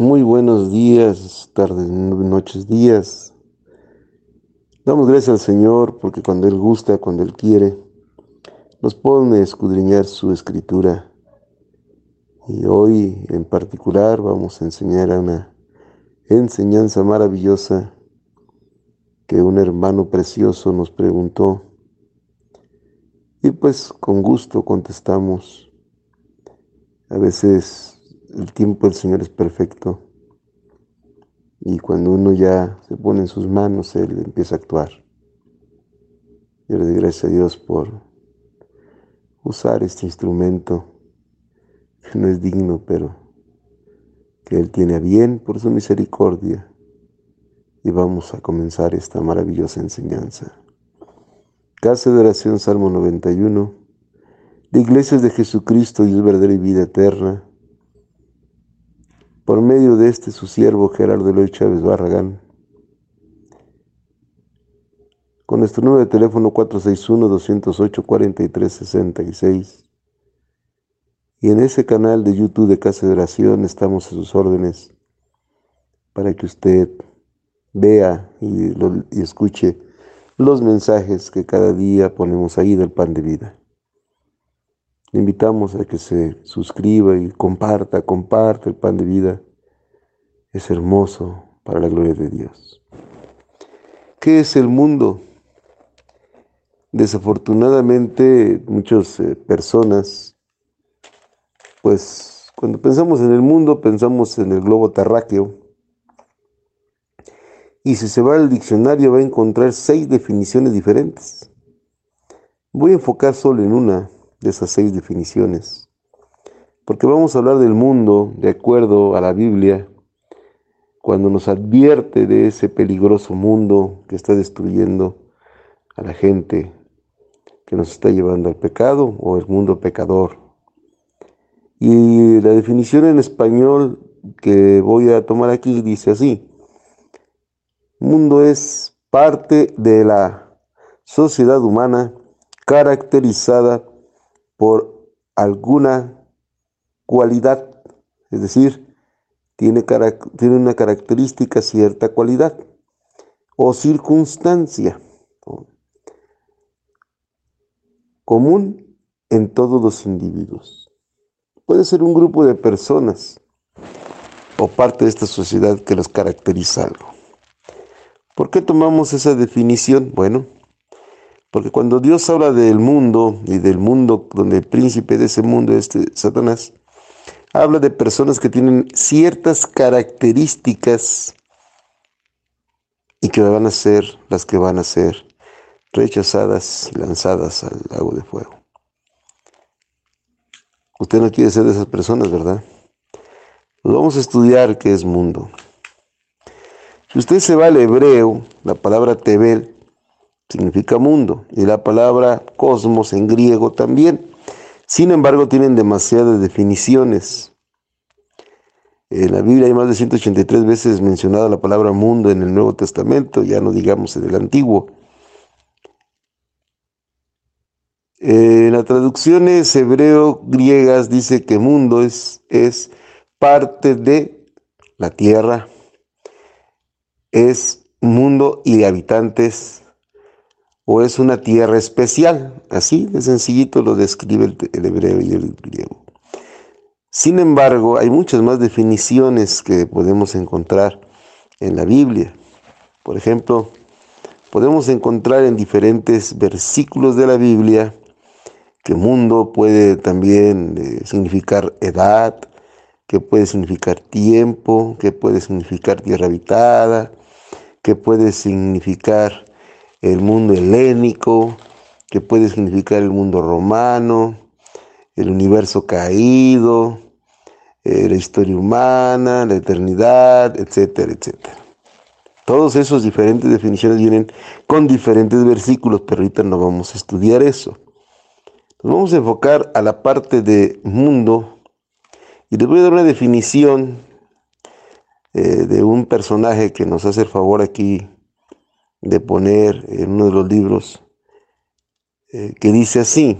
Muy buenos días, tardes, noches, días. Damos gracias al Señor porque cuando Él gusta, cuando Él quiere, nos pone a escudriñar su escritura. Y hoy en particular vamos a enseñar una enseñanza maravillosa que un hermano precioso nos preguntó. Y pues con gusto contestamos. A veces el tiempo del Señor es perfecto. Y cuando uno ya se pone en sus manos, Él empieza a actuar. Yo le doy gracias a Dios por usar este instrumento que no es digno, pero que Él tiene a bien por su misericordia. Y vamos a comenzar esta maravillosa enseñanza. Casa de oración, Salmo 91. De iglesias de Jesucristo, Dios verdadera y vida eterna por medio de este su siervo Gerardo Eloy Chávez Barragán, con nuestro número de teléfono 461-208-4366. Y en ese canal de YouTube de Casa de Oración estamos a sus órdenes para que usted vea y, y escuche los mensajes que cada día ponemos ahí del pan de vida. Le invitamos a que se suscriba y comparta, comparte el pan de vida. Es hermoso para la gloria de Dios. ¿Qué es el mundo? Desafortunadamente, muchas eh, personas, pues cuando pensamos en el mundo, pensamos en el globo terráqueo. Y si se va al diccionario va a encontrar seis definiciones diferentes. Voy a enfocar solo en una de esas seis definiciones. Porque vamos a hablar del mundo de acuerdo a la Biblia, cuando nos advierte de ese peligroso mundo que está destruyendo a la gente, que nos está llevando al pecado o el mundo pecador. Y la definición en español que voy a tomar aquí dice así, mundo es parte de la sociedad humana caracterizada por alguna cualidad, es decir, tiene, tiene una característica, cierta cualidad o circunstancia común en todos los individuos. Puede ser un grupo de personas o parte de esta sociedad que los caracteriza algo. ¿Por qué tomamos esa definición? Bueno, porque cuando Dios habla del mundo y del mundo donde el príncipe de ese mundo es este, Satanás, habla de personas que tienen ciertas características y que van a ser las que van a ser rechazadas lanzadas al lago de fuego. Usted no quiere ser de esas personas, ¿verdad? Pues vamos a estudiar qué es mundo. Si usted se va al hebreo, la palabra tebel significa mundo, y la palabra cosmos en griego también. Sin embargo, tienen demasiadas definiciones. En la Biblia hay más de 183 veces mencionada la palabra mundo en el Nuevo Testamento, ya no digamos en el Antiguo. En las traducciones hebreo-griegas dice que mundo es, es parte de la tierra, es mundo y habitantes o es una tierra especial. Así de sencillito lo describe el, hebreo y el griego. Sin embargo, hay muchas más definiciones que podemos encontrar en la Biblia. Por ejemplo, podemos encontrar en diferentes versículos de la Biblia que mundo puede también eh, significar edad, que puede significar tiempo, que puede significar tierra habitada, que puede significar el mundo helénico, que puede significar el mundo romano, el universo caído, eh, la historia humana, la eternidad, etcétera, etcétera. Todos esos diferentes definiciones vienen con diferentes versículos, pero ahorita no vamos a estudiar eso. Nos vamos a enfocar a la parte de mundo y les voy a dar una definición eh, de un personaje que nos hace el favor aquí de poner en uno de los libros eh, que dice así,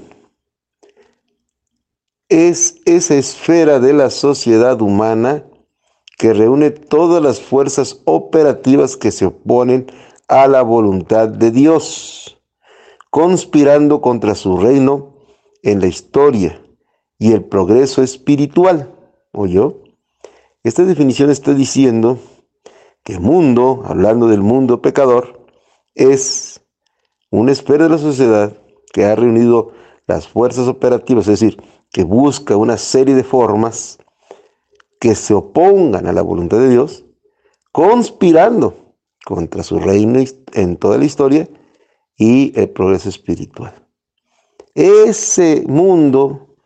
es esa esfera de la sociedad humana que reúne todas las fuerzas operativas que se oponen a la voluntad de Dios, conspirando contra su reino en la historia y el progreso espiritual. ¿Oyó? Esta definición está diciendo que mundo, hablando del mundo pecador, es una esfera de la sociedad que ha reunido las fuerzas operativas, es decir, que busca una serie de formas que se opongan a la voluntad de Dios, conspirando contra su reino en toda la historia y el progreso espiritual. Ese mundo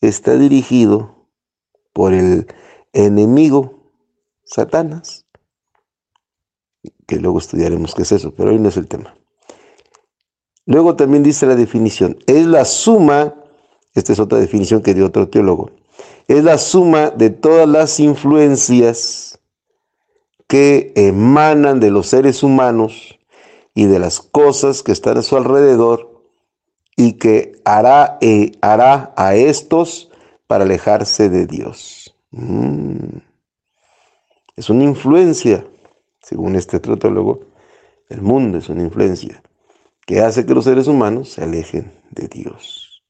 está dirigido por el enemigo Satanás, que luego estudiaremos qué es eso, pero hoy no es el tema. Luego también dice la definición, es la suma, esta es otra definición que dio otro teólogo, es la suma de todas las influencias que emanan de los seres humanos y de las cosas que están a su alrededor y que hará, eh, hará a estos para alejarse de Dios. Mm. Es una influencia, según este teólogo, el mundo es una influencia que hace que los seres humanos se alejen de Dios.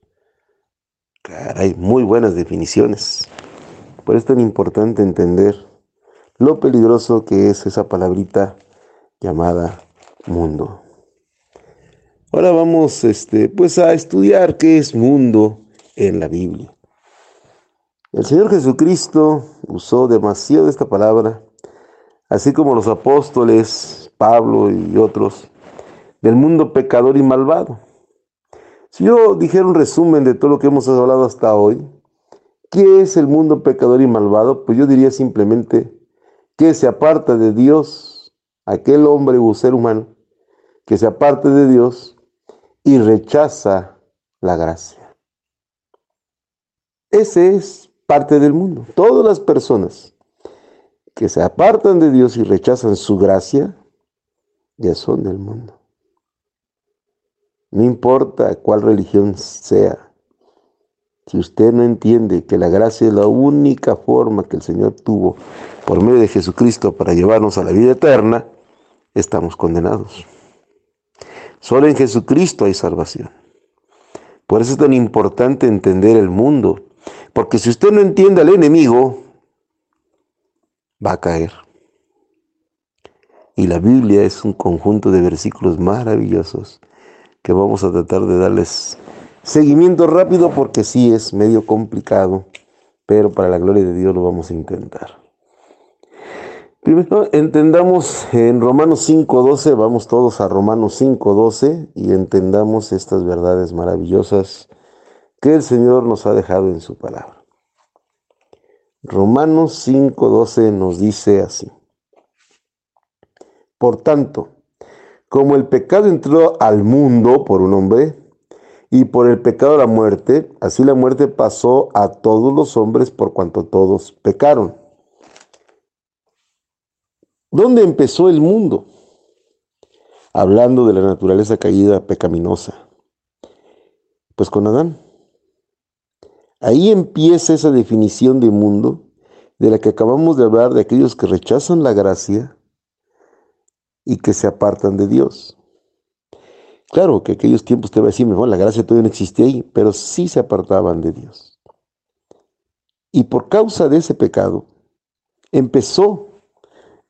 Hay muy buenas definiciones. Por eso es tan importante entender lo peligroso que es esa palabrita llamada mundo. Ahora vamos este, pues a estudiar qué es mundo en la Biblia. El Señor Jesucristo usó demasiado esta palabra, así como los apóstoles, Pablo y otros, del mundo pecador y malvado. Si yo dijera un resumen de todo lo que hemos hablado hasta hoy, ¿qué es el mundo pecador y malvado? Pues yo diría simplemente que se aparta de Dios, aquel hombre o ser humano, que se aparte de Dios y rechaza la gracia. Ese es parte del mundo. Todas las personas que se apartan de Dios y rechazan su gracia, ya son del mundo. No importa cuál religión sea, si usted no entiende que la gracia es la única forma que el Señor tuvo por medio de Jesucristo para llevarnos a la vida eterna, estamos condenados. Solo en Jesucristo hay salvación. Por eso es tan importante entender el mundo, porque si usted no entiende al enemigo, va a caer. Y la Biblia es un conjunto de versículos maravillosos que vamos a tratar de darles seguimiento rápido porque sí es medio complicado, pero para la gloria de Dios lo vamos a intentar. Primero entendamos en Romanos 5.12, vamos todos a Romanos 5.12 y entendamos estas verdades maravillosas que el Señor nos ha dejado en su palabra. Romanos 5.12 nos dice así. Por tanto, como el pecado entró al mundo por un hombre y por el pecado la muerte, así la muerte pasó a todos los hombres por cuanto todos pecaron. ¿Dónde empezó el mundo? Hablando de la naturaleza caída pecaminosa. Pues con Adán. Ahí empieza esa definición de mundo de la que acabamos de hablar de aquellos que rechazan la gracia y que se apartan de Dios. Claro que aquellos tiempos te va a decir, mejor la gracia todavía no existía ahí, pero sí se apartaban de Dios. Y por causa de ese pecado, empezó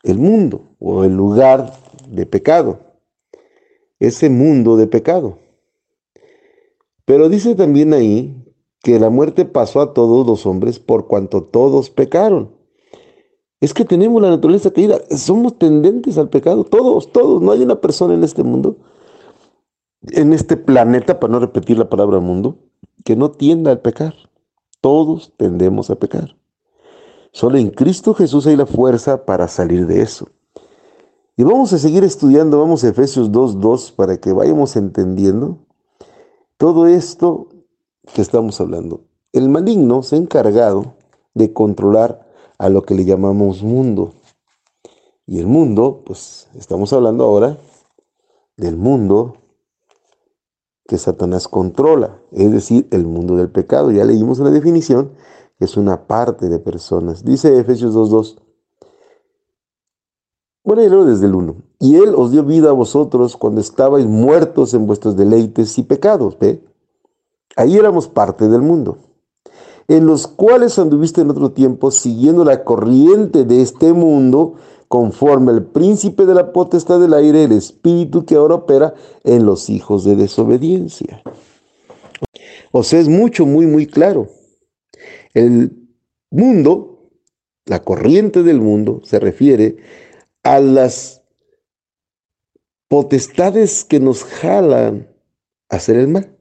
el mundo o el lugar de pecado, ese mundo de pecado. Pero dice también ahí que la muerte pasó a todos los hombres por cuanto todos pecaron. Es que tenemos la naturaleza caída, somos tendentes al pecado, todos, todos, no hay una persona en este mundo, en este planeta, para no repetir la palabra mundo, que no tienda al pecar. Todos tendemos a pecar. Solo en Cristo Jesús hay la fuerza para salir de eso. Y vamos a seguir estudiando, vamos a Efesios 2.2 para que vayamos entendiendo todo esto que estamos hablando. El maligno se ha encargado de controlar a lo que le llamamos mundo. Y el mundo, pues estamos hablando ahora del mundo que Satanás controla, es decir, el mundo del pecado. Ya leímos la definición, que es una parte de personas. Dice Efesios 2.2, Bueno, y luego desde el 1. Y Él os dio vida a vosotros cuando estabais muertos en vuestros deleites y pecados. ¿Ve? Ahí éramos parte del mundo. En los cuales anduviste en otro tiempo siguiendo la corriente de este mundo, conforme al príncipe de la potestad del aire, el espíritu que ahora opera en los hijos de desobediencia. O sea, es mucho, muy, muy claro. El mundo, la corriente del mundo, se refiere a las potestades que nos jalan a hacer el mal.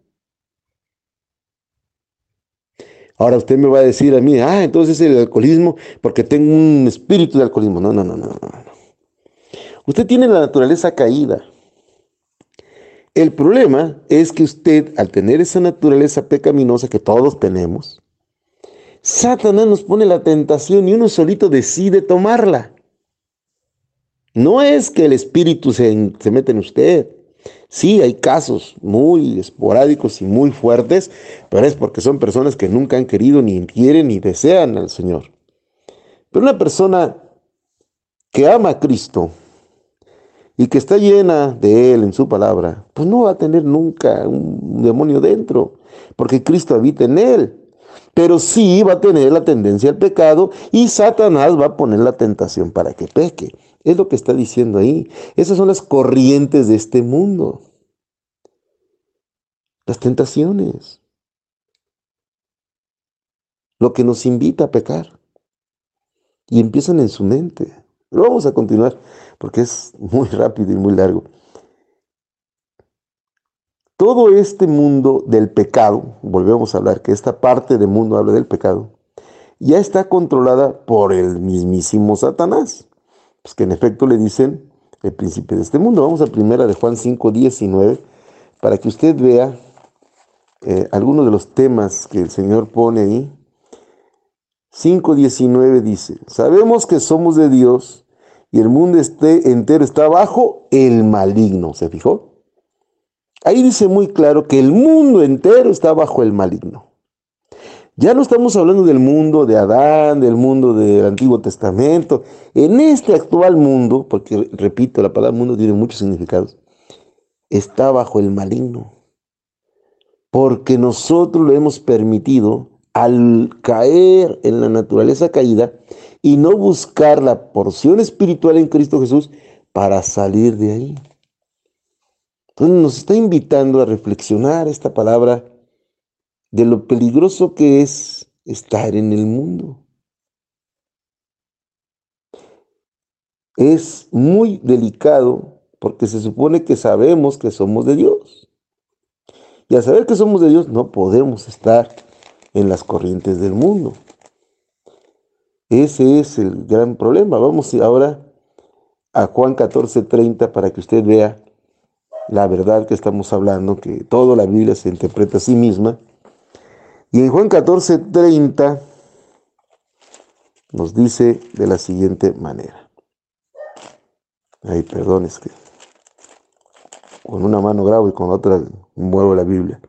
Ahora usted me va a decir a mí, ah, entonces el alcoholismo, porque tengo un espíritu de alcoholismo. No, no, no, no, no. Usted tiene la naturaleza caída. El problema es que usted, al tener esa naturaleza pecaminosa que todos tenemos, Satanás nos pone la tentación y uno solito decide tomarla. No es que el espíritu se, se mete en usted. Sí, hay casos muy esporádicos y muy fuertes, pero es porque son personas que nunca han querido, ni quieren, ni desean al Señor. Pero una persona que ama a Cristo y que está llena de Él en su palabra, pues no va a tener nunca un demonio dentro, porque Cristo habita en Él. Pero sí va a tener la tendencia al pecado y Satanás va a poner la tentación para que peque. Es lo que está diciendo ahí. Esas son las corrientes de este mundo. Las tentaciones. Lo que nos invita a pecar. Y empiezan en su mente. Lo vamos a continuar porque es muy rápido y muy largo. Todo este mundo del pecado, volvemos a hablar que esta parte del mundo habla del pecado, ya está controlada por el mismísimo Satanás pues que en efecto le dicen el príncipe de este mundo. Vamos a primera de Juan 5, 19, para que usted vea eh, algunos de los temas que el Señor pone ahí. 5.19 dice, sabemos que somos de Dios y el mundo entero está bajo el maligno. ¿Se fijó? Ahí dice muy claro que el mundo entero está bajo el maligno. Ya no estamos hablando del mundo de Adán, del mundo del Antiguo Testamento. En este actual mundo, porque repito, la palabra mundo tiene muchos significados, está bajo el maligno. Porque nosotros lo hemos permitido al caer en la naturaleza caída y no buscar la porción espiritual en Cristo Jesús para salir de ahí. Entonces nos está invitando a reflexionar esta palabra de lo peligroso que es estar en el mundo. Es muy delicado porque se supone que sabemos que somos de Dios. Y al saber que somos de Dios no podemos estar en las corrientes del mundo. Ese es el gran problema. Vamos ahora a Juan 14:30 para que usted vea la verdad que estamos hablando, que toda la Biblia se interpreta a sí misma y en Juan 14, 30 nos dice de la siguiente manera. Ay, perdón, es que con una mano grabo y con otra muevo la Biblia.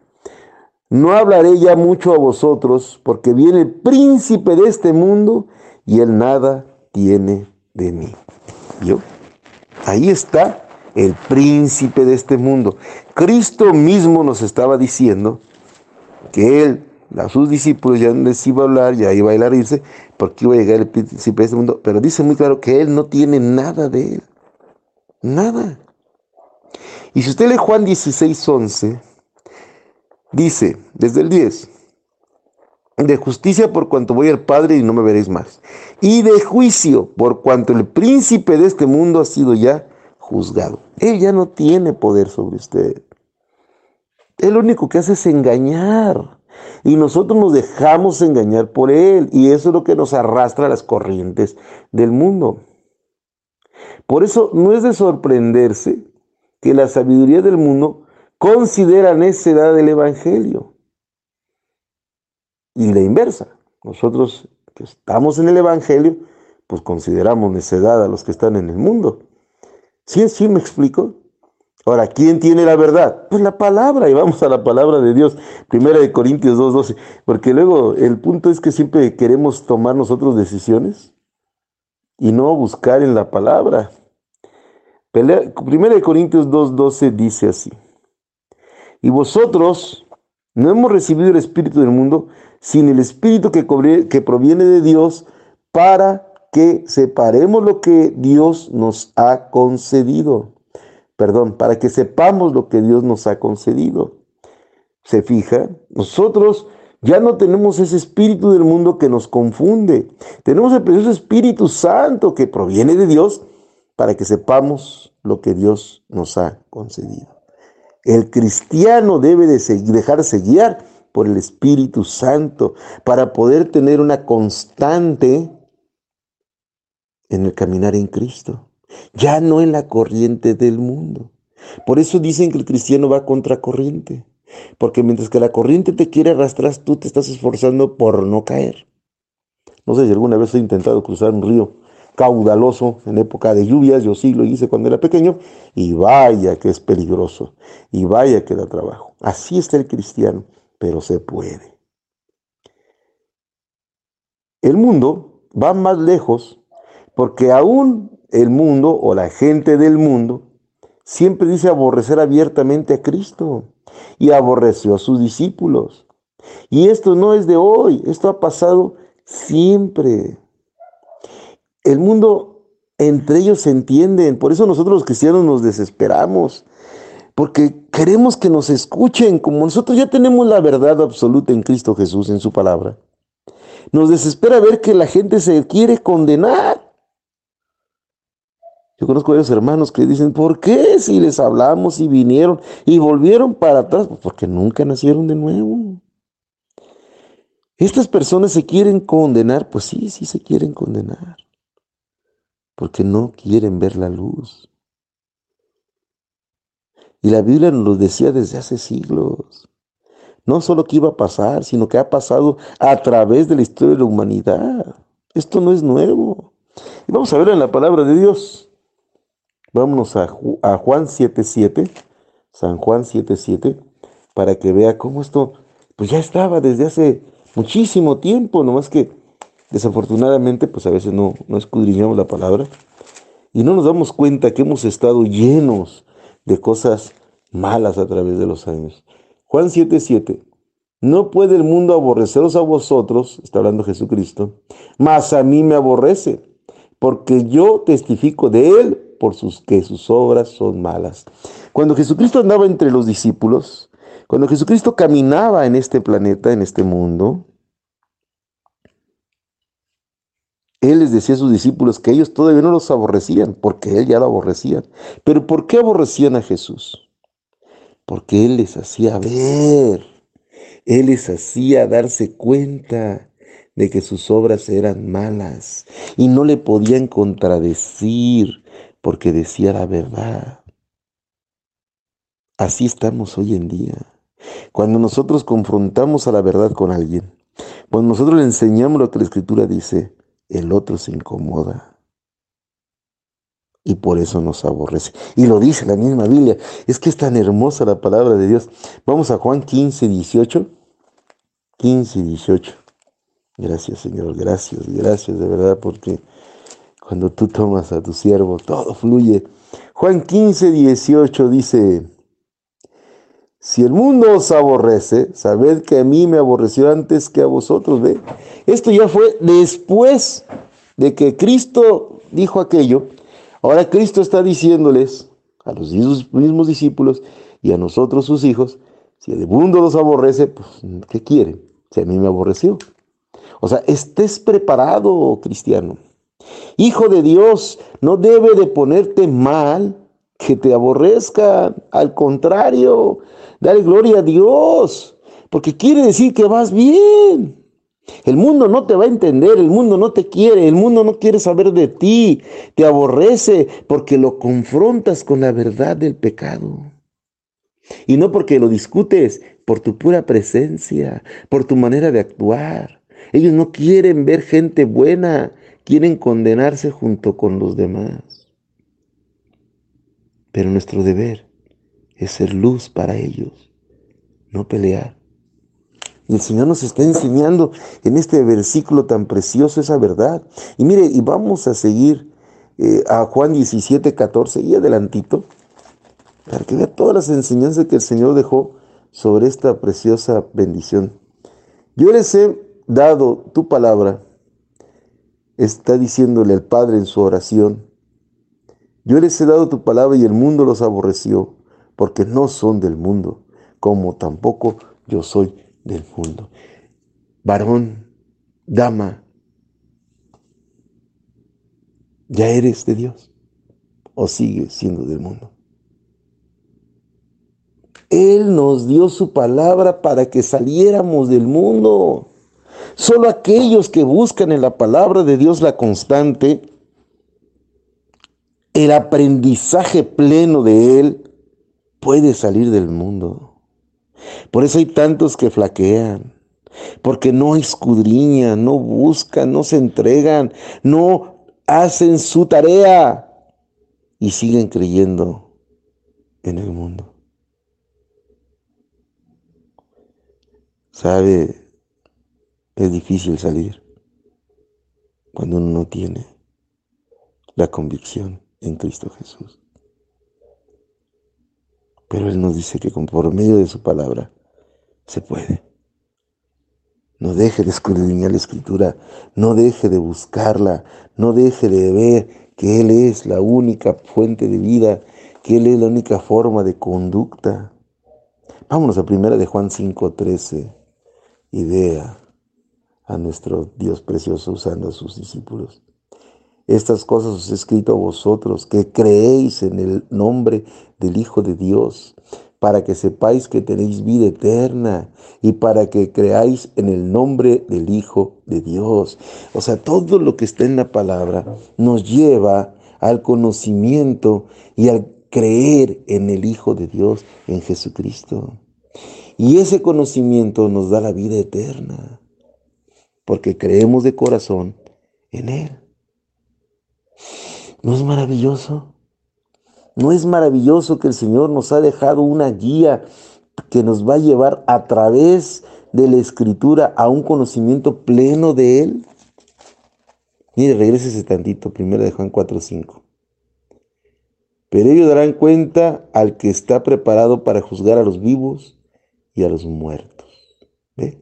No hablaré ya mucho a vosotros, porque viene el príncipe de este mundo y él nada tiene de mí. ¿Yo? Ahí está el príncipe de este mundo. Cristo mismo nos estaba diciendo que él a sus discípulos ya les iba a hablar, ya iba a ir a irse, porque iba a llegar el príncipe de este mundo. Pero dice muy claro que él no tiene nada de él. Nada. Y si usted lee Juan 16, 11, dice, desde el 10, de justicia por cuanto voy al Padre y no me veréis más. Y de juicio por cuanto el príncipe de este mundo ha sido ya juzgado. Él ya no tiene poder sobre usted. Él lo único que hace es engañar. Y nosotros nos dejamos engañar por él. Y eso es lo que nos arrastra a las corrientes del mundo. Por eso no es de sorprenderse que la sabiduría del mundo considera necedad del Evangelio. Y la inversa. Nosotros que estamos en el Evangelio, pues consideramos necedad a los que están en el mundo. ¿Sí, sí me explico? Ahora, ¿quién tiene la verdad? Pues la palabra, y vamos a la palabra de Dios, primera de Corintios 2.12, porque luego el punto es que siempre queremos tomar nosotros decisiones y no buscar en la palabra. Primera de Corintios 2.12 dice así. Y vosotros no hemos recibido el Espíritu del mundo, sino el Espíritu que, que proviene de Dios para que separemos lo que Dios nos ha concedido. Perdón, para que sepamos lo que Dios nos ha concedido. Se fija, nosotros ya no tenemos ese espíritu del mundo que nos confunde. Tenemos el precioso Espíritu Santo que proviene de Dios para que sepamos lo que Dios nos ha concedido. El cristiano debe de dejarse guiar por el Espíritu Santo para poder tener una constante en el caminar en Cristo, ya no en la corriente del mundo. Por eso dicen que el cristiano va contra corriente. Porque mientras que la corriente te quiere arrastrar, tú te estás esforzando por no caer. No sé si alguna vez he intentado cruzar un río caudaloso en época de lluvias, yo sí lo hice cuando era pequeño, y vaya que es peligroso, y vaya que da trabajo. Así está el cristiano, pero se puede. El mundo va más lejos porque aún el mundo o la gente del mundo siempre dice aborrecer abiertamente a Cristo y aborreció a sus discípulos. Y esto no es de hoy, esto ha pasado siempre. El mundo entre ellos se entienden, por eso nosotros los cristianos nos desesperamos, porque queremos que nos escuchen, como nosotros ya tenemos la verdad absoluta en Cristo Jesús, en su palabra. Nos desespera ver que la gente se quiere condenar. Yo conozco a varios hermanos que dicen, ¿por qué si les hablamos y vinieron y volvieron para atrás? Pues porque nunca nacieron de nuevo. Estas personas se quieren condenar, pues sí, sí se quieren condenar, porque no quieren ver la luz. Y la Biblia nos lo decía desde hace siglos. No solo que iba a pasar, sino que ha pasado a través de la historia de la humanidad. Esto no es nuevo. Y vamos a ver en la palabra de Dios. Vámonos a, Juan 7.7, San Juan 7.7, para que vea cómo esto, pues ya estaba desde hace muchísimo tiempo, nomás que desafortunadamente, pues a veces no, no escudriñamos la palabra y no nos damos cuenta que hemos estado llenos de cosas malas a través de los años. Juan 7.7, no puede el mundo aborreceros a vosotros, está hablando Jesucristo, mas a mí me aborrece, porque yo testifico de él por sus que sus obras son malas. Cuando Jesucristo andaba entre los discípulos, cuando Jesucristo caminaba en este planeta, en este mundo, Él les decía a sus discípulos que ellos todavía no los aborrecían, porque Él ya lo aborrecían. Pero ¿por qué aborrecían a Jesús? Porque Él les hacía ver, Él les hacía darse cuenta de que sus obras eran malas y no le podían contradecir, porque decía la verdad. Así estamos hoy en día. Cuando nosotros confrontamos a la verdad con alguien, cuando nosotros le enseñamos lo que la escritura dice, el otro se incomoda. Y por eso nos aborrece. Y lo dice la misma Biblia. Es que es tan hermosa la palabra de Dios. Vamos a Juan 15, 18. 15, 18. Gracias Señor, gracias, gracias de verdad porque cuando tú tomas a tu siervo, todo fluye. Juan 15, 18 dice, si el mundo os aborrece, sabed que a mí me aborreció antes que a vosotros. ¿ve? Esto ya fue después de que Cristo dijo aquello. Ahora Cristo está diciéndoles a los mismos discípulos y a nosotros sus hijos, si el mundo los aborrece, pues ¿qué quieren? Si a mí me aborreció. O sea, estés preparado, cristiano. Hijo de Dios, no debe de ponerte mal que te aborrezca. Al contrario, dale gloria a Dios, porque quiere decir que vas bien. El mundo no te va a entender, el mundo no te quiere, el mundo no quiere saber de ti, te aborrece porque lo confrontas con la verdad del pecado. Y no porque lo discutes, por tu pura presencia, por tu manera de actuar. Ellos no quieren ver gente buena, quieren condenarse junto con los demás. Pero nuestro deber es ser luz para ellos, no pelear. Y el Señor nos está enseñando en este versículo tan precioso esa verdad. Y mire, y vamos a seguir eh, a Juan 17, 14 y adelantito, para que vea todas las enseñanzas que el Señor dejó sobre esta preciosa bendición. Yo les he dado tu palabra, está diciéndole al Padre en su oración. Yo les he dado tu palabra y el mundo los aborreció, porque no son del mundo, como tampoco yo soy del mundo. Varón, dama, ¿ya eres de Dios o sigues siendo del mundo? Él nos dio su palabra para que saliéramos del mundo. Solo aquellos que buscan en la palabra de Dios la constante, el aprendizaje pleno de Él, puede salir del mundo. Por eso hay tantos que flaquean, porque no escudriñan, no buscan, no se entregan, no hacen su tarea y siguen creyendo en el mundo. Sabe, es difícil salir cuando uno no tiene la convicción en Cristo Jesús. Pero Él nos dice que por medio de su palabra se puede. No deje de escudriñar la escritura, no deje de buscarla, no deje de ver que Él es la única fuente de vida, que Él es la única forma de conducta. Vámonos a primera de Juan 5:13 idea a nuestro Dios precioso usando a sus discípulos. Estas cosas os he escrito a vosotros, que creéis en el nombre del Hijo de Dios, para que sepáis que tenéis vida eterna y para que creáis en el nombre del Hijo de Dios. O sea, todo lo que está en la palabra nos lleva al conocimiento y al creer en el Hijo de Dios, en Jesucristo. Y ese conocimiento nos da la vida eterna, porque creemos de corazón en Él. ¿No es maravilloso? ¿No es maravilloso que el Señor nos ha dejado una guía que nos va a llevar a través de la Escritura a un conocimiento pleno de Él? Mire, regrese tantito, primero de Juan 4.5. Pero ellos darán cuenta al que está preparado para juzgar a los vivos y a los muertos. ¿Ve?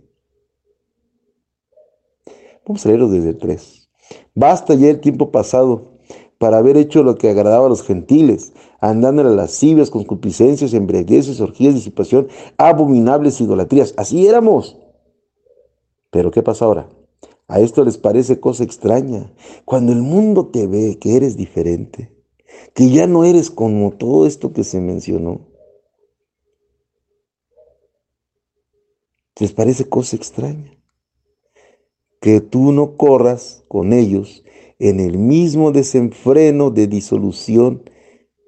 Vamos a leerlo desde el 3. Basta ya el tiempo pasado para haber hecho lo que agradaba a los gentiles, andando en las lascivias, concupiscencias, embriagueces, orgías, disipación, abominables idolatrías. Así éramos. Pero ¿qué pasa ahora? A esto les parece cosa extraña. Cuando el mundo te ve que eres diferente, que ya no eres como todo esto que se mencionó, ¿Les parece cosa extraña? Que tú no corras con ellos en el mismo desenfreno de disolución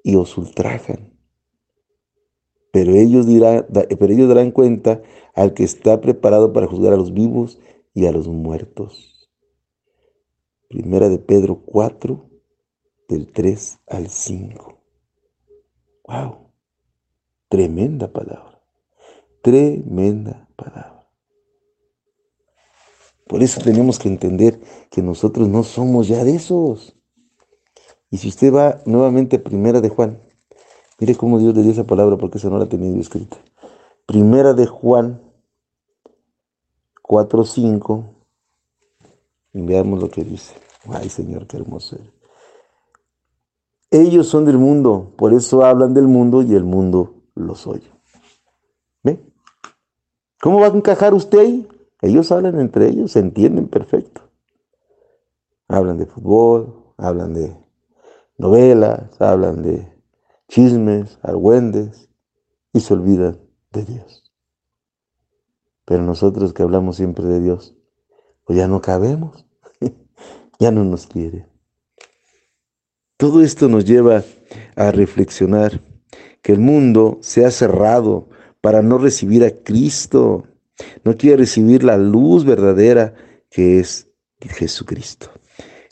y os ultrajan. Pero ellos, pero ellos darán cuenta al que está preparado para juzgar a los vivos y a los muertos. Primera de Pedro 4, del 3 al 5. ¡Wow! Tremenda palabra. Tremenda palabra. Por eso tenemos que entender que nosotros no somos ya de esos. Y si usted va nuevamente a Primera de Juan, mire cómo Dios le dio esa palabra porque esa no la ha tenido escrita. Primera de Juan 4.5 y veamos lo que dice. Ay Señor, qué hermoso. Ellos son del mundo, por eso hablan del mundo y el mundo los oye. ¿Cómo va a encajar usted ahí? Ellos hablan entre ellos, se entienden perfecto. Hablan de fútbol, hablan de novelas, hablan de chismes, argüendes y se olvidan de Dios. Pero nosotros que hablamos siempre de Dios, pues ya no cabemos, ya no nos quiere. Todo esto nos lleva a reflexionar que el mundo se ha cerrado para no recibir a Cristo. No quiere recibir la luz verdadera que es Jesucristo.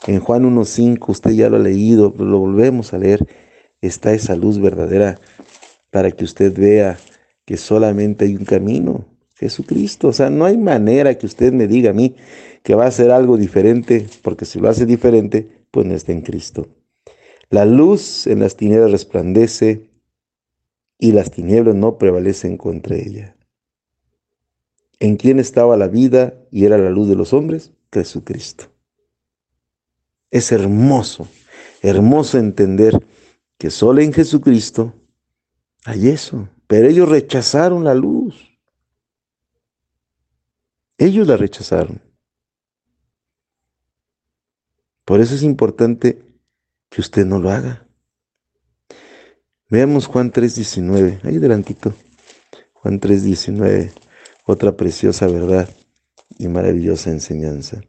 En Juan 1.5, usted ya lo ha leído, lo volvemos a leer, está esa luz verdadera para que usted vea que solamente hay un camino, Jesucristo. O sea, no hay manera que usted me diga a mí que va a hacer algo diferente, porque si lo hace diferente, pues no está en Cristo. La luz en las tinieblas resplandece y las tinieblas no prevalecen contra ella. ¿En quién estaba la vida y era la luz de los hombres? Jesucristo. Es hermoso, hermoso entender que solo en Jesucristo hay eso. Pero ellos rechazaron la luz. Ellos la rechazaron. Por eso es importante que usted no lo haga. Veamos Juan 3.19, ahí adelantito. Juan 3.19, otra preciosa verdad y maravillosa enseñanza.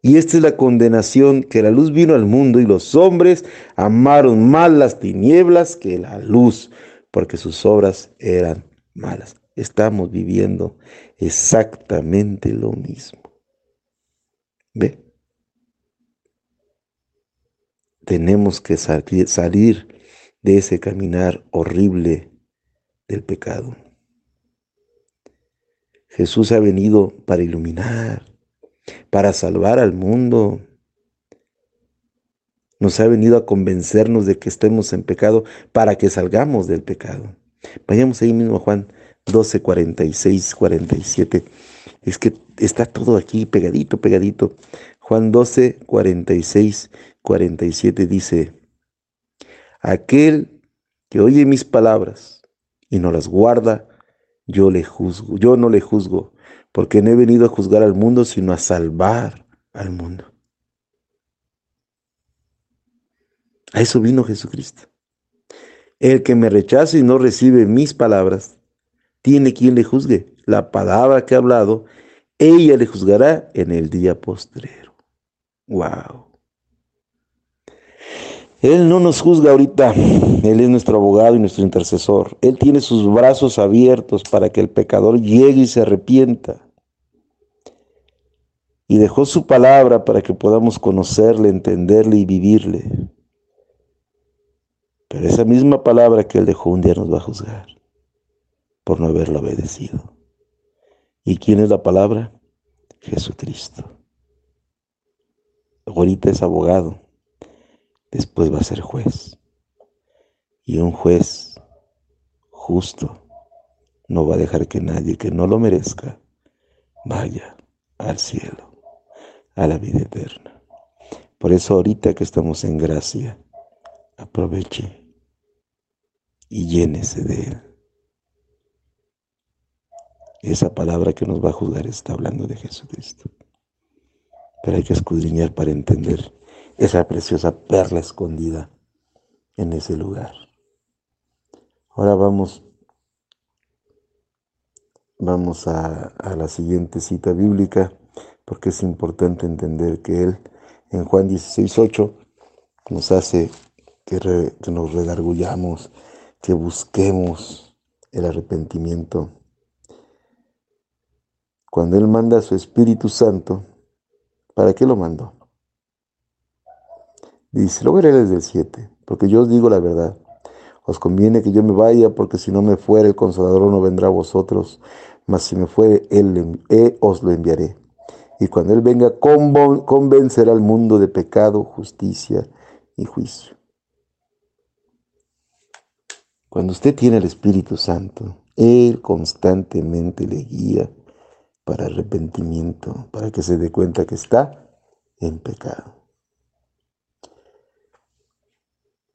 Y esta es la condenación, que la luz vino al mundo y los hombres amaron más las tinieblas que la luz, porque sus obras eran malas. Estamos viviendo exactamente lo mismo. ¿Ve? Tenemos que salir de ese caminar horrible del pecado. Jesús ha venido para iluminar, para salvar al mundo. Nos ha venido a convencernos de que estemos en pecado para que salgamos del pecado. Vayamos ahí mismo a Juan 12, 46, 47. Es que está todo aquí pegadito, pegadito. Juan 12, 46, 47 dice, aquel que oye mis palabras y no las guarda, yo le juzgo, yo no le juzgo, porque no he venido a juzgar al mundo, sino a salvar al mundo. A eso vino Jesucristo. El que me rechace y no recibe mis palabras, tiene quien le juzgue. La palabra que ha hablado, ella le juzgará en el día postrero. Wow. Él no nos juzga ahorita, Él es nuestro abogado y nuestro intercesor. Él tiene sus brazos abiertos para que el pecador llegue y se arrepienta. Y dejó su palabra para que podamos conocerle, entenderle y vivirle. Pero esa misma palabra que Él dejó un día nos va a juzgar por no haberlo obedecido. ¿Y quién es la palabra? Jesucristo. Ahorita es abogado, después va a ser juez. Y un juez justo no va a dejar que nadie que no lo merezca vaya al cielo, a la vida eterna. Por eso ahorita que estamos en gracia, aproveche y llénese de él. Esa palabra que nos va a juzgar está hablando de Jesucristo. Pero hay que escudriñar para entender esa preciosa perla escondida en ese lugar. Ahora vamos, vamos a, la siguiente cita bíblica, porque es importante entender que Él en Juan 16.8 nos hace que, que nos redargullamos, que busquemos el arrepentimiento. Cuando Él manda a su Espíritu Santo, ¿para qué lo mandó? Dice, lo veré desde el 7, porque yo os digo la verdad. Os conviene que yo me vaya, porque si no me fuere, el Consolador no vendrá a vosotros, mas si me fuere, él, os lo enviaré. Y cuando Él venga, convencerá al mundo de pecado, justicia y juicio. Cuando usted tiene el Espíritu Santo, Él constantemente le guía para arrepentimiento, para que se dé cuenta que está en pecado.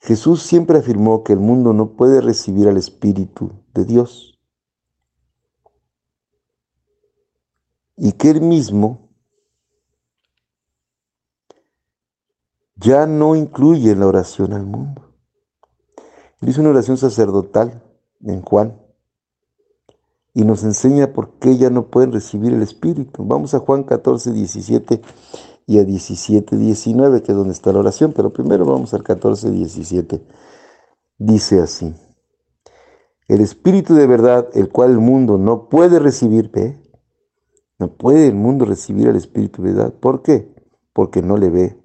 Jesús siempre afirmó que el mundo no puede recibir al Espíritu de Dios y que Él mismo ya no incluye en la oración al mundo. Él hizo una oración sacerdotal en Juan y nos enseña por qué ya no pueden recibir el Espíritu. Vamos a Juan 14, 17 y a 17, 19, que es donde está la oración, pero primero vamos al 14, 17. Dice así, el Espíritu de verdad, el cual el mundo no puede recibir, ¿ve? No puede el mundo recibir al Espíritu de verdad. ¿Por qué? Porque no le ve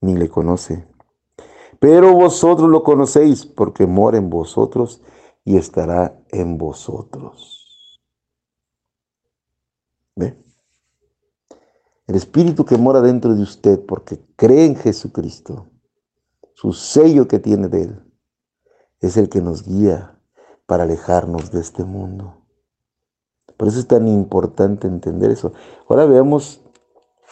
ni le conoce. Pero vosotros lo conocéis porque mora en vosotros y estará en vosotros. ¿Ve? El Espíritu que mora dentro de usted porque cree en Jesucristo su sello que tiene de Él, es el que nos guía para alejarnos de este mundo. Por eso es tan importante entender eso. Ahora veamos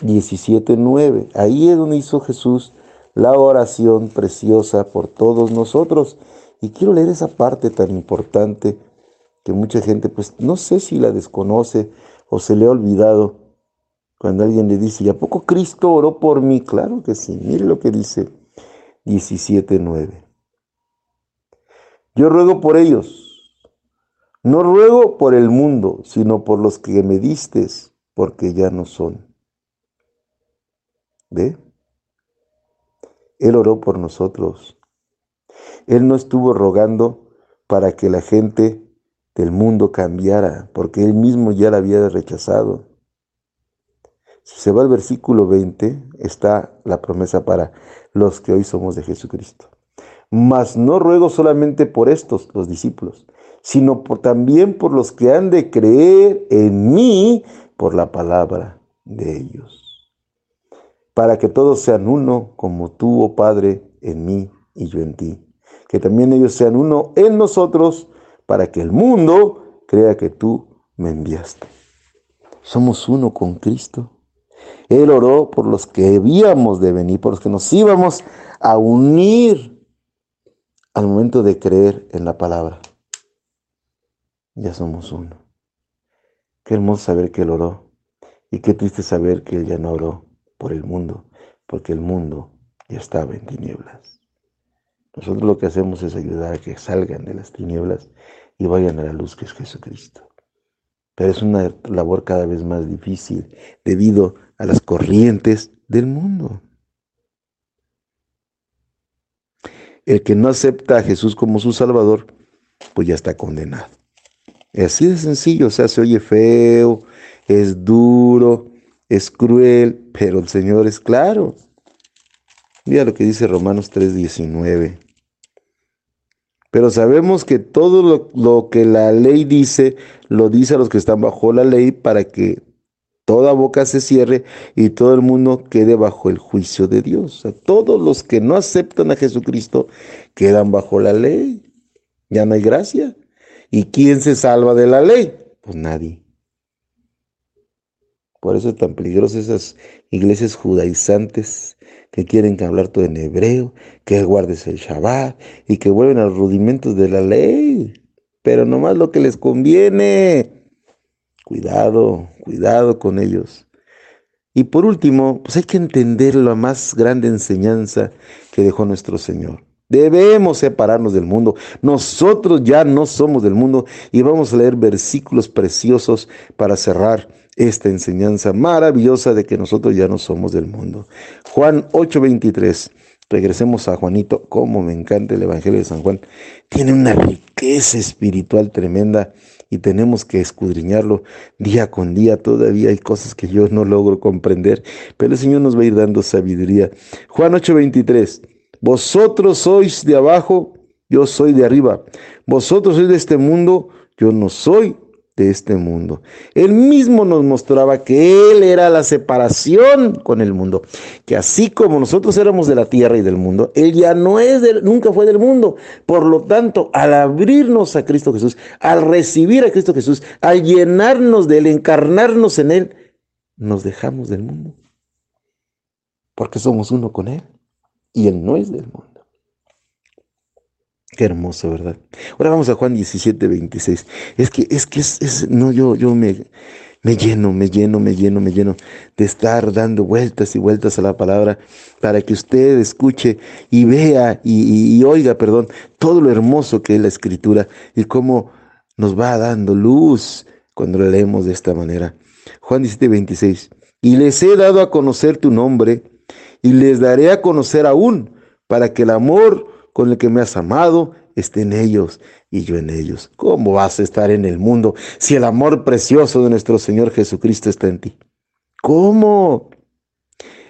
17.9. Ahí es donde hizo Jesús la oración preciosa por todos nosotros. Y quiero leer esa parte tan importante que mucha gente, pues no sé si la desconoce o se le ha olvidado. Cuando alguien le dice, ¿y a poco Cristo oró por mí? Claro que sí. Mire lo que dice 17.9. Yo ruego por ellos. No ruego por el mundo, sino por los que me distes, porque ya no son. ¿Ve? Él oró por nosotros. Él no estuvo rogando para que la gente del mundo cambiara, porque él mismo ya la había rechazado. Si se va al versículo 20, está la promesa para los que hoy somos de Jesucristo. Mas no ruego solamente por estos, los discípulos, sino por, también por los que han de creer en mí por la palabra de ellos. Para que todos sean uno, como tú, oh Padre, en mí y yo en ti. Que también ellos sean uno en nosotros, para que el mundo crea que tú me enviaste. Somos uno con Cristo. Él oró por los que habíamos de venir, por los que nos íbamos a unir al momento de creer en la palabra. Ya somos uno. Qué hermoso saber que Él oró y qué triste saber que Él ya no oró por el mundo, porque el mundo ya estaba en tinieblas. Nosotros lo que hacemos es ayudar a que salgan de las tinieblas y vayan a la luz que es Jesucristo. Pero es una labor cada vez más difícil debido a las corrientes del mundo. El que no acepta a Jesús como su Salvador, pues ya está condenado. Es así de sencillo, o sea, se oye feo, es duro, es cruel, pero el Señor es claro. Mira lo que dice Romanos 3:19. Pero sabemos que todo lo, lo, que la ley dice, lo dice a los que están bajo la ley para que toda boca se cierre y todo el mundo quede bajo el juicio de Dios. Todos los que no aceptan a Jesucristo quedan bajo la ley. Ya no hay gracia. ¿Y quién se salva de la ley? Pues nadie. Por eso es tan peligroso esas iglesias judaizantes que quieren que hablar todo en hebreo, que guardes el Shabbat y que vuelven a los rudimentos de la ley, pero nomás lo que les conviene. Cuidado, cuidado con ellos. Y por último, pues hay que entender la más grande enseñanza que dejó nuestro Señor. Debemos separarnos del mundo. Nosotros ya no somos del mundo y vamos a leer versículos preciosos para cerrar esta enseñanza maravillosa de que nosotros ya no somos del mundo. Juan 8:23. Regresemos a Juanito, como me encanta el Evangelio de San Juan. Tiene una riqueza espiritual tremenda y tenemos que escudriñarlo día con día. Todavía hay cosas que yo no logro comprender, pero el Señor nos va a ir dando sabiduría. Juan 8:23. Vosotros sois de abajo, yo soy de arriba. Vosotros sois de este mundo, yo no soy de este mundo. Él mismo nos mostraba que Él era la separación con el mundo, que así como nosotros éramos de la tierra y del mundo, Él ya no es, nunca fue del mundo. Por lo tanto, al abrirnos a Cristo Jesús, al recibir a Cristo Jesús, al llenarnos de Él, encarnarnos en Él, nos dejamos del mundo, porque somos uno con Él y Él no es del mundo. Qué hermoso, ¿verdad? Ahora vamos a Juan 17, 26. Es que, es que es, no, yo, yo me, me lleno, me lleno, me lleno, me lleno de estar dando vueltas y vueltas a la palabra para que usted escuche y vea y, y oiga, perdón, todo lo hermoso que es la escritura y cómo nos va dando luz cuando la leemos de esta manera. Juan 17, 26. Y les he dado a conocer tu nombre y les daré a conocer aún para que el amor con el que me has amado esté en ellos y yo en ellos. ¿Cómo vas a estar en el mundo si el amor precioso de nuestro Señor Jesucristo está en ti? ¿Cómo?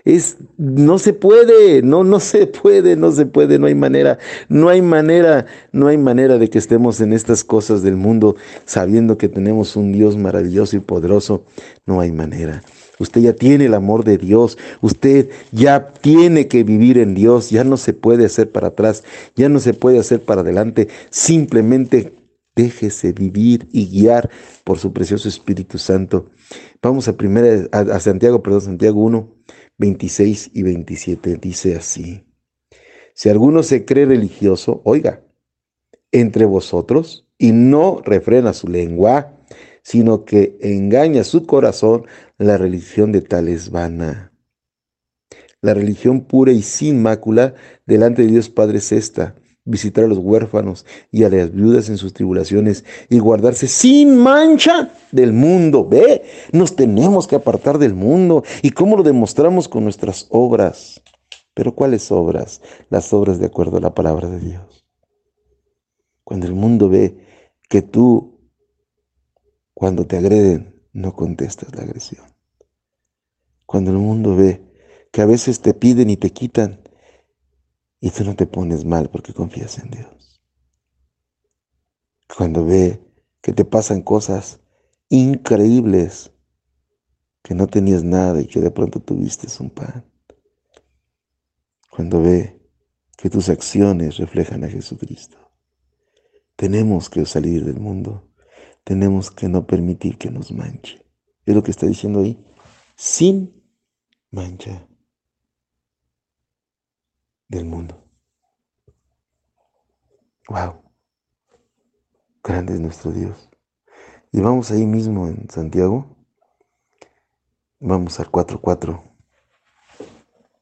Es, no se puede, no, no se puede, no se puede, no hay manera, no hay manera, no hay manera de que estemos en estas cosas del mundo sabiendo que tenemos un Dios maravilloso y poderoso, no hay manera. Usted ya tiene el amor de Dios. Usted ya tiene que vivir en Dios. Ya no se puede hacer para atrás. Ya no se puede hacer para adelante. Simplemente déjese vivir y guiar por su precioso Espíritu Santo. Vamos a primera a, Santiago, perdón, Santiago 1, 26 y 27. Dice así. Si alguno se cree religioso, oiga, entre vosotros y no refrena su lengua, sino que engaña su corazón, la religión de tal es vana. La religión pura y sin mácula delante de Dios Padre es esta, visitar a los huérfanos y a las viudas en sus tribulaciones y guardarse sin mancha del mundo. Ve, nos tenemos que apartar del mundo. ¿Y cómo lo demostramos con nuestras obras? Pero ¿cuáles obras? Las obras de acuerdo a la palabra de Dios. Cuando el mundo ve que tú cuando te agreden, no contestas la agresión. Cuando el mundo ve que a veces te piden y te quitan y tú no te pones mal porque confías en Dios. Cuando ve que te pasan cosas increíbles, que no tenías nada y que de pronto tuviste un pan. Cuando ve que tus acciones reflejan a Jesucristo. Tenemos que salir del mundo tenemos que no permitir que nos manche. Es lo que está diciendo ahí. Sin mancha del mundo. Wow. Grande es nuestro Dios. Y vamos ahí mismo en Santiago. Vamos al 4.4.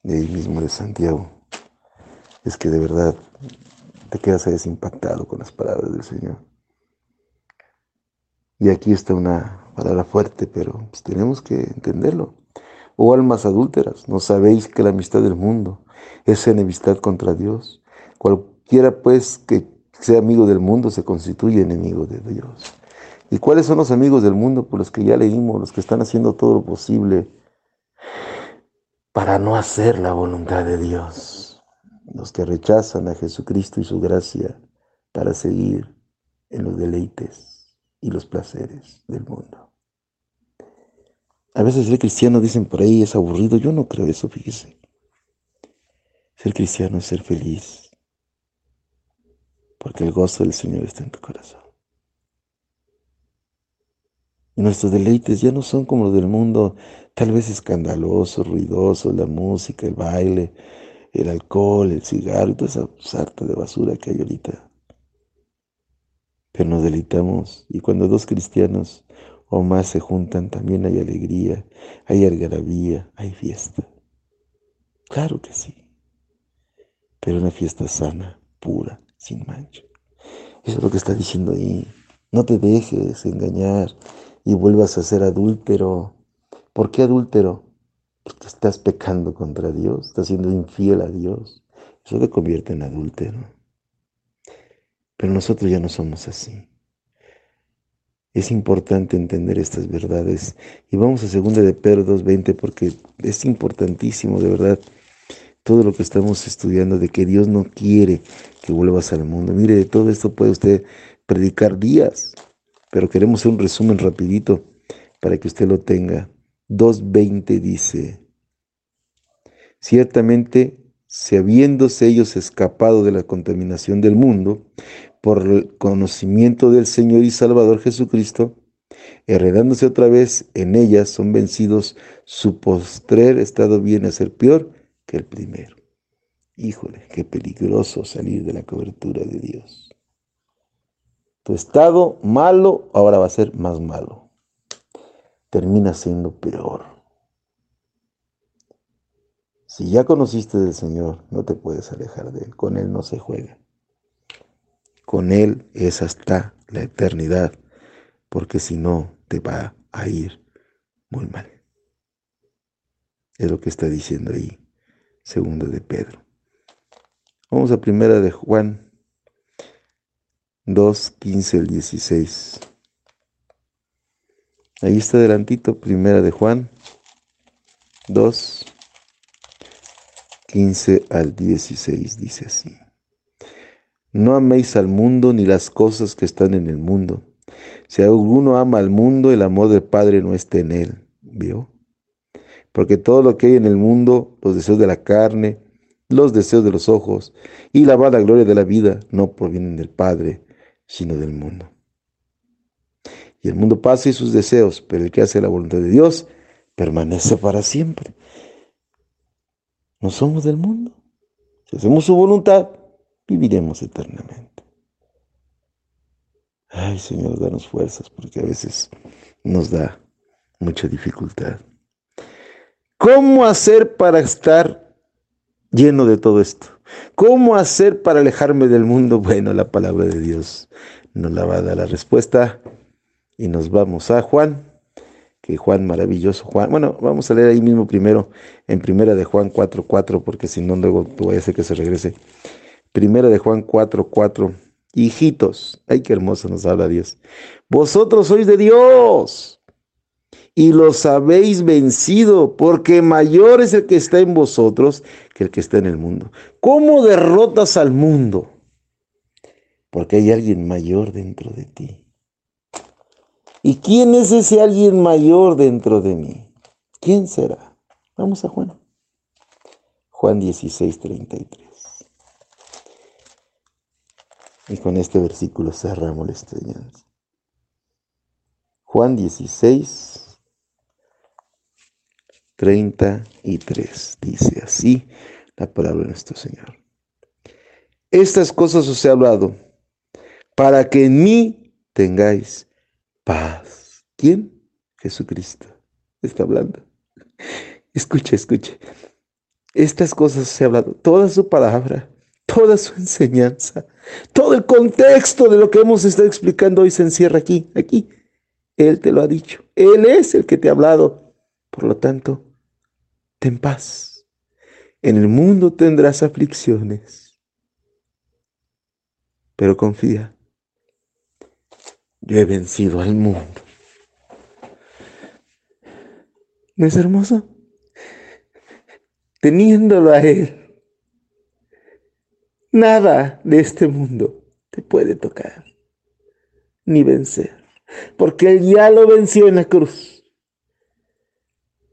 De ahí mismo de Santiago. Es que de verdad te quedas ahí desimpactado con las palabras del Señor. Y aquí está una palabra fuerte, pero pues, tenemos que entenderlo. Oh almas adúlteras, ¿no sabéis que la amistad del mundo es enemistad contra Dios? Cualquiera pues que sea amigo del mundo se constituye enemigo de Dios. ¿Y cuáles son los amigos del mundo? Por los que ya leímos, los que están haciendo todo lo posible para no hacer la voluntad de Dios. Los que rechazan a Jesucristo y su gracia para seguir en los deleites y los placeres del mundo. A veces ser cristiano, dicen por ahí, es aburrido. Yo no creo eso, fíjese. Ser cristiano es ser feliz, porque el gozo del Señor está en tu corazón. Y nuestros deleites ya no son como los del mundo, tal vez escandalosos, ruidosos, la música, el baile, el alcohol, el cigarro, toda esa sarta de basura que hay ahorita pero nos deleitamos y cuando dos cristianos o más se juntan también hay alegría, hay algarabía, hay fiesta. Claro que sí, pero una fiesta sana, pura, sin mancha. Eso es lo que está diciendo ahí. No te dejes engañar y vuelvas a ser adúltero. ¿Por qué adúltero? Porque estás pecando contra Dios, estás siendo infiel a Dios. Eso te convierte en adúltero. Pero nosotros ya no somos así. Es importante entender estas verdades. Y vamos a 2 de Pedro 2.20 porque es importantísimo, de verdad, todo lo que estamos estudiando de que Dios no quiere que vuelvas al mundo. Mire, de todo esto puede usted predicar días, pero queremos hacer un resumen rapidito para que usted lo tenga. 2.20 dice, ciertamente, si habiéndose ellos escapado de la contaminación del mundo, por el conocimiento del Señor y Salvador Jesucristo, heredándose otra vez en ellas, son vencidos, su postrer estado viene a ser peor que el primero. Híjole, qué peligroso salir de la cobertura de Dios. Tu estado malo ahora va a ser más malo. Termina siendo peor. Si ya conociste del Señor, no te puedes alejar de Él. Con Él no se juega. Con Él es hasta la eternidad, porque si no, te va a ir muy mal. Es lo que está diciendo ahí, segundo de Pedro. Vamos a primera de Juan 2, 15 al 16. Ahí está adelantito, primera de Juan 2, 15 al 16, dice así. No améis al mundo ni las cosas que están en el mundo. Si alguno ama al mundo, el amor del Padre no está en él. ¿Vio? porque todo lo que hay en el mundo, los deseos de la carne, los deseos de los ojos y la vana gloria de la vida no provienen del Padre, sino del mundo. Y el mundo pasa y sus deseos, pero el que hace la voluntad de Dios permanece para siempre. No somos del mundo. Si hacemos su voluntad, viviremos eternamente. Ay, Señor, danos fuerzas, porque a veces nos da mucha dificultad. ¿Cómo hacer para estar lleno de todo esto? ¿Cómo hacer para alejarme del mundo? Bueno, la palabra de Dios nos la va a dar la respuesta. Y nos vamos a Juan, que Juan maravilloso, Juan. Bueno, vamos a leer ahí mismo primero, en primera de Juan 4.4, porque si no, luego tú a hacer que se regrese. Primera de Juan 4.4. Hijitos, ay, qué hermoso nos habla Dios. Vosotros sois de Dios y los habéis vencido, porque mayor es el que está en vosotros que el que está en el mundo. ¿Cómo derrotas al mundo? Porque hay alguien mayor dentro de ti. ¿Y quién es ese alguien mayor dentro de mí? ¿Quién será? Vamos a Juan. Juan 16, 33. Y con este versículo cerramos la enseñanza. Juan 16, 33 dice así la palabra de nuestro Señor. Estas cosas os he hablado para que en mí tengáis paz. ¿Quién? Jesucristo está hablando. Escuche, escuche. Estas cosas os he hablado, toda su palabra, toda su enseñanza, todo el contexto de lo que hemos estado explicando hoy se encierra aquí, aquí. Él te lo ha dicho. Él es el que te ha hablado. Por lo tanto, ten paz. En el mundo tendrás aflicciones. Pero confía. Yo he vencido al mundo. ¿No es hermoso? Teniéndolo a Él Nada de este mundo te puede tocar ni vencer, porque Él ya lo venció en la cruz.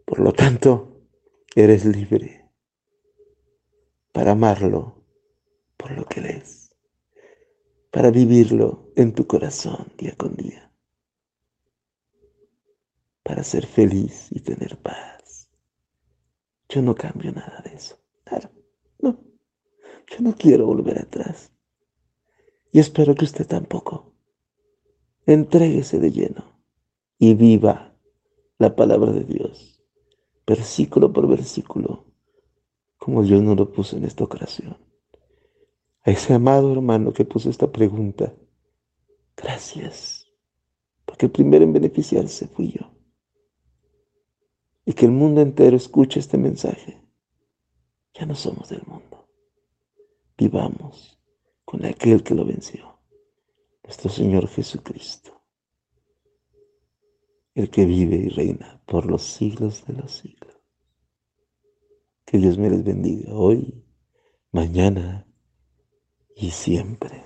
Por lo tanto, eres libre para amarlo por lo que Él es, para vivirlo en tu corazón día con día, para ser feliz y tener paz. Yo no cambio nada de eso. Claro, no. Yo no quiero volver atrás. Y espero que usted tampoco. Entréguese de lleno y viva la palabra de Dios, versículo por versículo, como Dios nos lo puso en esta ocasión. A ese amado hermano que puso esta pregunta, gracias, porque el primero en beneficiarse fui yo. Y que el mundo entero escuche este mensaje. Ya no somos del mundo vivamos con aquel que lo venció, nuestro Señor Jesucristo, el que vive y reina por los siglos de los siglos. Que Dios me les bendiga hoy, mañana y siempre.